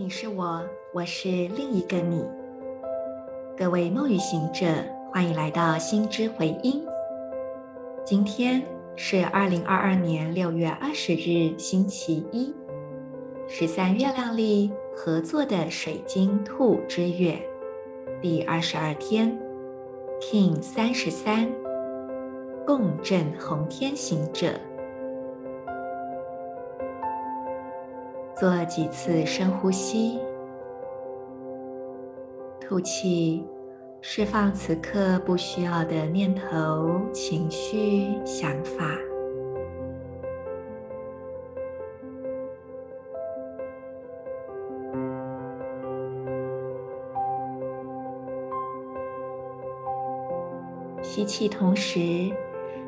你是我，我是另一个你。各位梦与行者，欢迎来到心之回音。今天是二零二二年六月二十日，星期一，十三月亮历合作的水晶兔之月第二十二天，King 三十三，共振红天行者。做几次深呼吸，吐气，释放此刻不需要的念头、情绪、想法。吸气，同时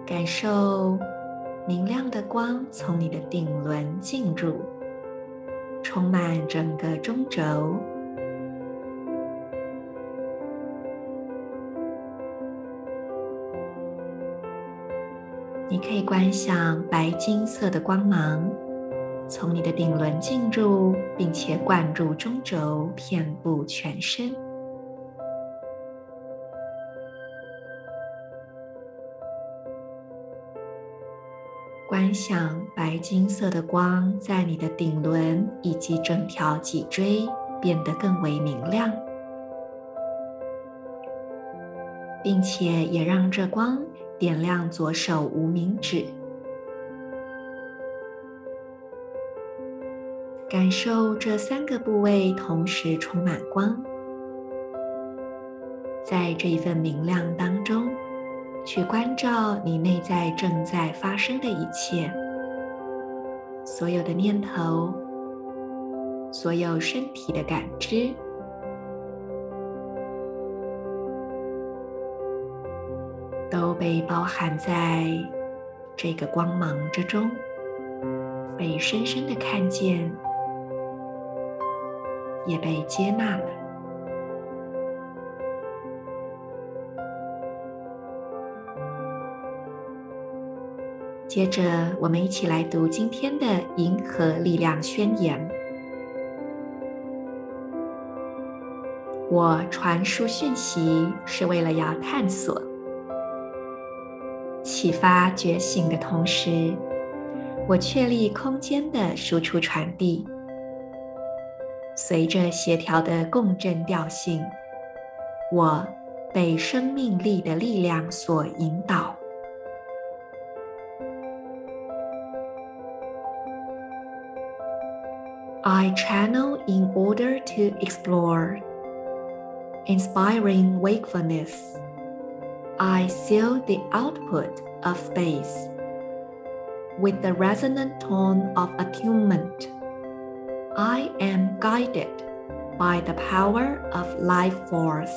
感受明亮的光从你的顶轮进入。充满整个中轴，你可以观想白金色的光芒从你的顶轮进入，并且灌入中轴，遍布全身。观想白金色的光在你的顶轮以及整条脊椎变得更为明亮，并且也让这光点亮左手无名指，感受这三个部位同时充满光，在这一份明亮当中。去关照你内在正在发生的一切，所有的念头，所有身体的感知，都被包含在这个光芒之中，被深深的看见，也被接纳了。接着，我们一起来读今天的银河力量宣言。我传输讯息是为了要探索、启发觉醒的同时，我确立空间的输出传递。随着协调的共振调性，我被生命力的力量所引导。I channel in order to explore, inspiring wakefulness. I seal the output of space with the resonant tone of attunement. I am guided by the power of life force.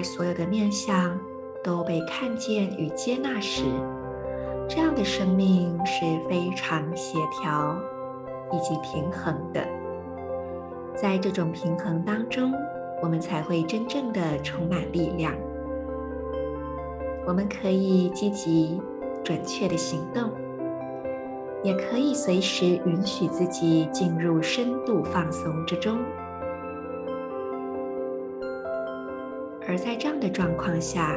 在所有的面向都被看见与接纳时，这样的生命是非常协调以及平衡的。在这种平衡当中，我们才会真正的充满力量。我们可以积极、准确的行动，也可以随时允许自己进入深度放松之中。而在这样的状况下，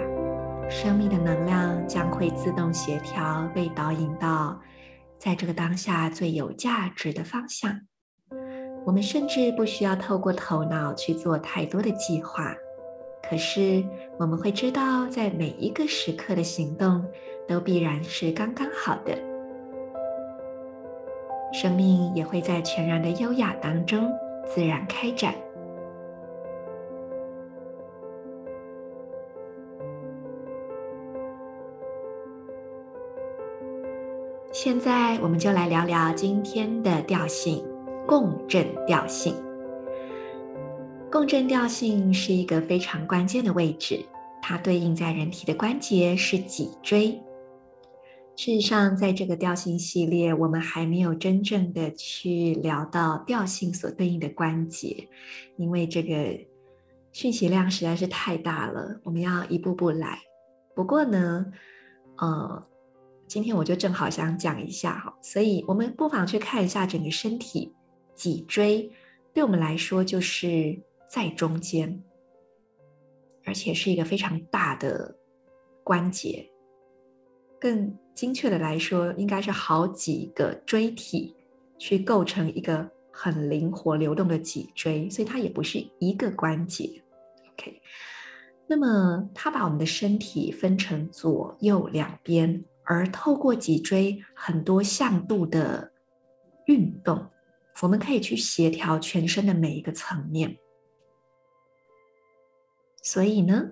生命的能量将会自动协调，被导引到在这个当下最有价值的方向。我们甚至不需要透过头脑去做太多的计划，可是我们会知道，在每一个时刻的行动都必然是刚刚好的。生命也会在全然的优雅当中自然开展。现在，我们就来聊聊今天的调性——共振调性。共振调性是一个非常关键的位置，它对应在人体的关节是脊椎。事实上，在这个调性系列，我们还没有真正的去聊到调性所对应的关节，因为这个讯息量实在是太大了，我们要一步步来。不过呢，呃，今天我就正好想讲一下哈，所以我们不妨去看一下整个身体，脊椎对我们来说就是在中间，而且是一个非常大的关节，更。精确的来说，应该是好几个椎体去构成一个很灵活流动的脊椎，所以它也不是一个关节。OK，那么它把我们的身体分成左右两边，而透过脊椎很多向度的运动，我们可以去协调全身的每一个层面。所以呢，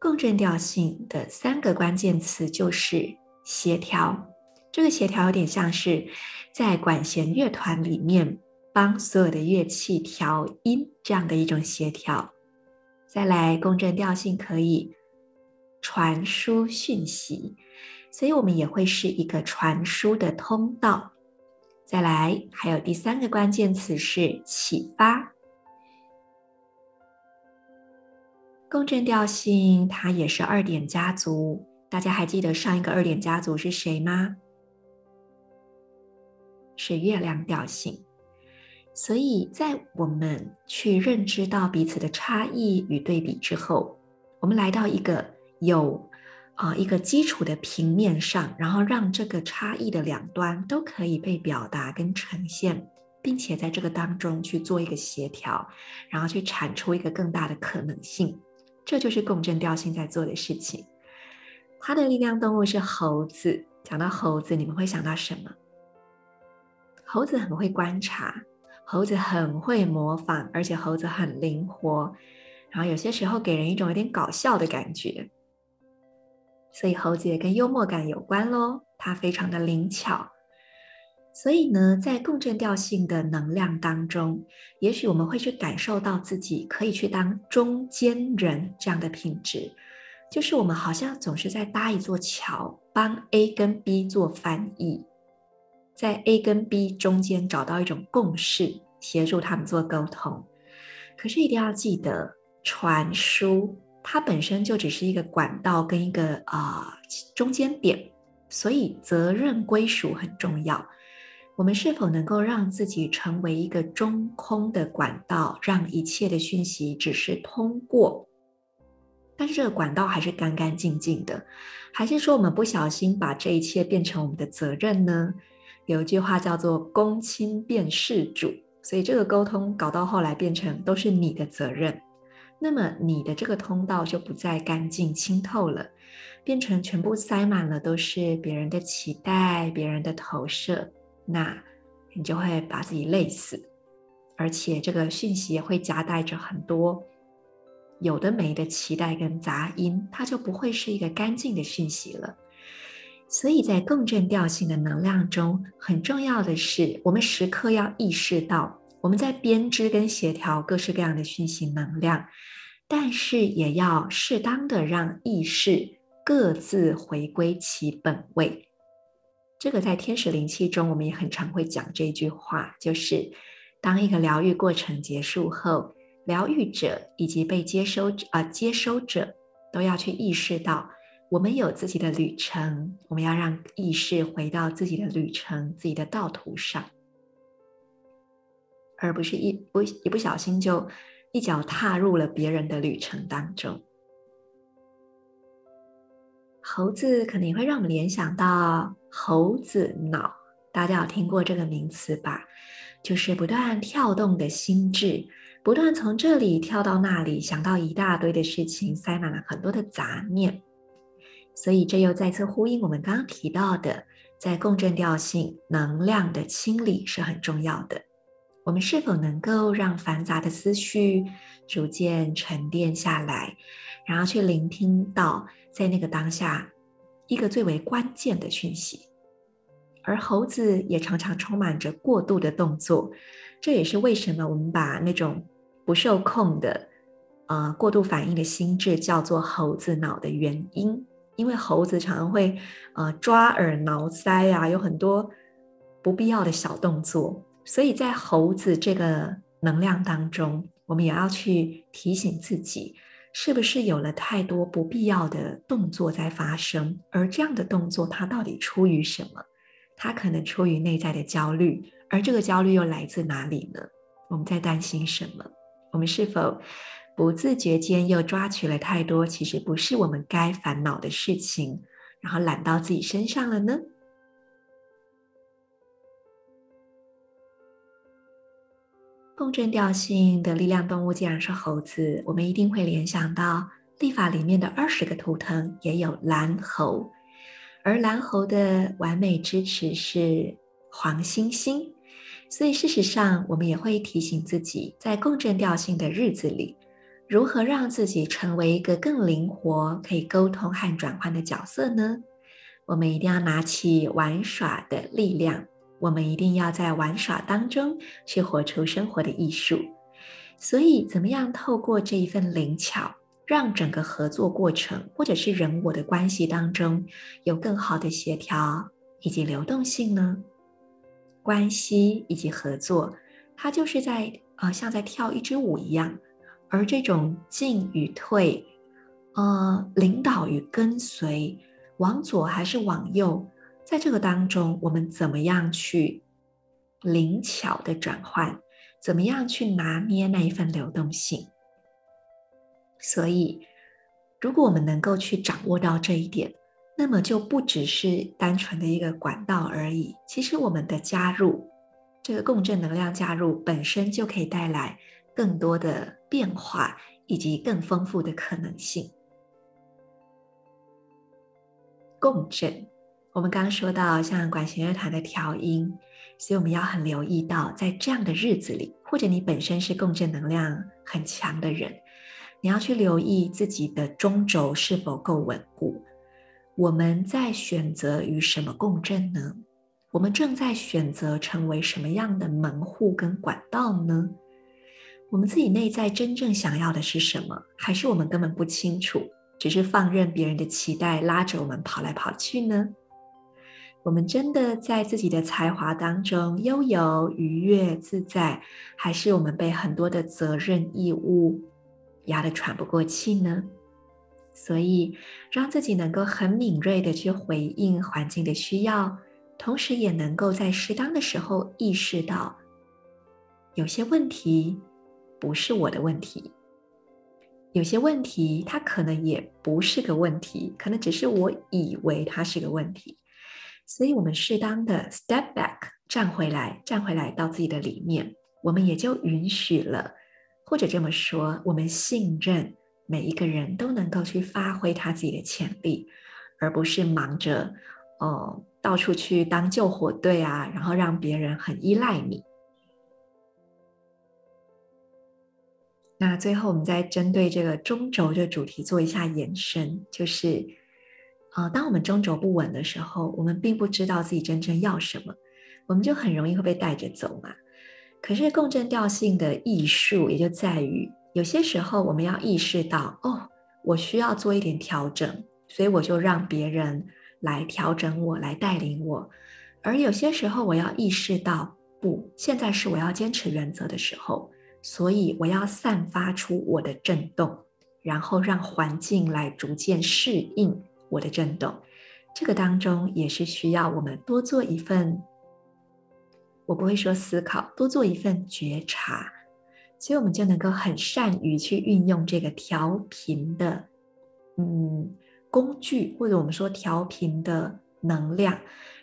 共振调性的三个关键词就是。协调，这个协调有点像是在管弦乐团里面帮所有的乐器调音这样的一种协调。再来，共振调性可以传输讯息，所以我们也会是一个传输的通道。再来，还有第三个关键词是启发。共振调性它也是二点家族。大家还记得上一个二点家族是谁吗？是月亮调性。所以在我们去认知到彼此的差异与对比之后，我们来到一个有啊一个基础的平面上，然后让这个差异的两端都可以被表达跟呈现，并且在这个当中去做一个协调，然后去产出一个更大的可能性。这就是共振调性在做的事情。它的力量动物是猴子。讲到猴子，你们会想到什么？猴子很会观察，猴子很会模仿，而且猴子很灵活，然后有些时候给人一种有点搞笑的感觉。所以猴子也跟幽默感有关喽，它非常的灵巧。所以呢，在共振调性的能量当中，也许我们会去感受到自己可以去当中间人这样的品质。就是我们好像总是在搭一座桥，帮 A 跟 B 做翻译，在 A 跟 B 中间找到一种共识，协助他们做沟通。可是一定要记得，传输它本身就只是一个管道跟一个啊、中间点，所以责任归属很重要。我们是否能够让自己成为一个中空的管道，让一切的讯息只是通过？但是这个管道还是干干净净的，还是说我们不小心把这一切变成我们的责任呢？有一句话叫做“公亲变事主”，所以这个沟通搞到后来变成都是你的责任，那么你的这个通道就不再干净清透了，变成全部塞满了都是别人的期待、别人的投射，那你就会把自己累死，而且这个讯息也会夹带着很多。有的没的期待跟杂音，它就不会是一个干净的讯息了。所以在共振调性的能量中，很重要的是，我们时刻要意识到，我们在编织跟协调各式各样的讯息能量，但是也要适当的让意识各自回归其本位。这个在天使灵气中，我们也很常会讲这句话，就是当一个疗愈过程结束后。疗愈者以及被接收啊、呃，接收者都要去意识到，我们有自己的旅程，我们要让意识回到自己的旅程、自己的道途上，而不是一不一不小心就一脚踏入了别人的旅程当中。猴子可能也会让我们联想到猴子脑，大家有听过这个名词吧？就是不断跳动的心智。不断从这里跳到那里，想到一大堆的事情，塞满了很多的杂念，所以这又再次呼应我们刚刚提到的，在共振调性能量的清理是很重要的。我们是否能够让繁杂的思绪逐渐沉淀下来，然后去聆听到在那个当下一个最为关键的讯息？而猴子也常常充满着过度的动作。这也是为什么我们把那种不受控的、呃过度反应的心智叫做猴子脑的原因，因为猴子常常会呃抓耳挠腮啊，有很多不必要的小动作，所以在猴子这个能量当中，我们也要去提醒自己，是不是有了太多不必要的动作在发生，而这样的动作它到底出于什么？它可能出于内在的焦虑，而这个焦虑又来自哪里呢？我们在担心什么？我们是否不自觉间又抓取了太多其实不是我们该烦恼的事情，然后揽到自己身上了呢？共振调性的力量动物既然是猴子，我们一定会联想到历法里面的二十个图腾也有蓝猴，而蓝猴的完美支持是黄星星。所以，事实上，我们也会提醒自己，在共振调性的日子里，如何让自己成为一个更灵活、可以沟通和转换的角色呢？我们一定要拿起玩耍的力量，我们一定要在玩耍当中去活出生活的艺术。所以，怎么样透过这一份灵巧，让整个合作过程或者是人我的关系当中有更好的协调以及流动性呢？关系以及合作，它就是在呃，像在跳一支舞一样。而这种进与退，呃，领导与跟随，往左还是往右，在这个当中，我们怎么样去灵巧的转换？怎么样去拿捏那一份流动性？所以，如果我们能够去掌握到这一点。那么就不只是单纯的一个管道而已。其实我们的加入，这个共振能量加入本身就可以带来更多的变化以及更丰富的可能性。共振，我们刚刚说到像管弦乐团的调音，所以我们要很留意到，在这样的日子里，或者你本身是共振能量很强的人，你要去留意自己的中轴是否够稳固。我们在选择与什么共振呢？我们正在选择成为什么样的门户跟管道呢？我们自己内在真正想要的是什么？还是我们根本不清楚，只是放任别人的期待拉着我们跑来跑去呢？我们真的在自己的才华当中悠游愉悦自在，还是我们被很多的责任义务压得喘不过气呢？所以，让自己能够很敏锐地去回应环境的需要，同时也能够在适当的时候意识到，有些问题不是我的问题，有些问题它可能也不是个问题，可能只是我以为它是个问题。所以，我们适当的 step back，站回来，站回来到自己的里面，我们也就允许了，或者这么说，我们信任。每一个人都能够去发挥他自己的潜力，而不是忙着，哦，到处去当救火队啊，然后让别人很依赖你。那最后，我们再针对这个中轴的主题做一下延伸，就是，呃，当我们中轴不稳的时候，我们并不知道自己真正要什么，我们就很容易会被带着走嘛。可是共振调性的艺术也就在于。有些时候，我们要意识到，哦，我需要做一点调整，所以我就让别人来调整我，来带领我。而有些时候，我要意识到，不，现在是我要坚持原则的时候，所以我要散发出我的震动，然后让环境来逐渐适应我的震动。这个当中也是需要我们多做一份，我不会说思考，多做一份觉察。所以，我们就能够很善于去运用这个调频的，嗯，工具，或者我们说调频的能量，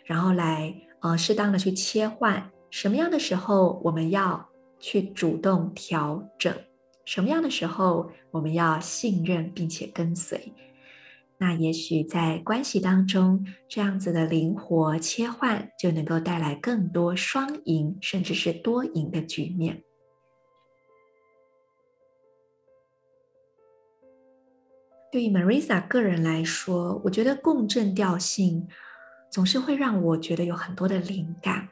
然后来呃适当的去切换什么样的时候我们要去主动调整，什么样的时候我们要信任并且跟随。那也许在关系当中，这样子的灵活切换就能够带来更多双赢，甚至是多赢的局面。对于 Marisa 个人来说，我觉得共振调性总是会让我觉得有很多的灵感。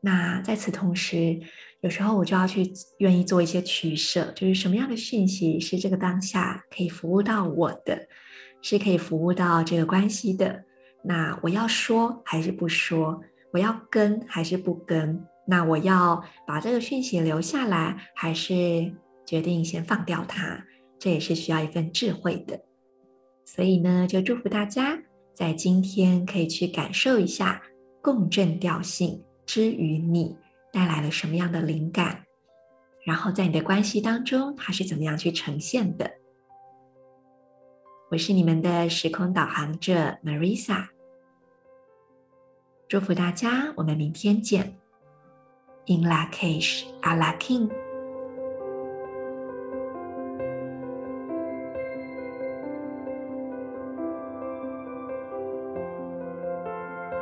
那在此同时，有时候我就要去愿意做一些取舍，就是什么样的讯息是这个当下可以服务到我的，是可以服务到这个关系的。那我要说还是不说？我要跟还是不跟？那我要把这个讯息留下来，还是决定先放掉它？这也是需要一份智慧的。所以呢，就祝福大家在今天可以去感受一下共振调性之于你带来了什么样的灵感，然后在你的关系当中，它是怎么样去呈现的。我是你们的时空导航者 Marisa，祝福大家，我们明天见。In Lak'ech Ala K'in。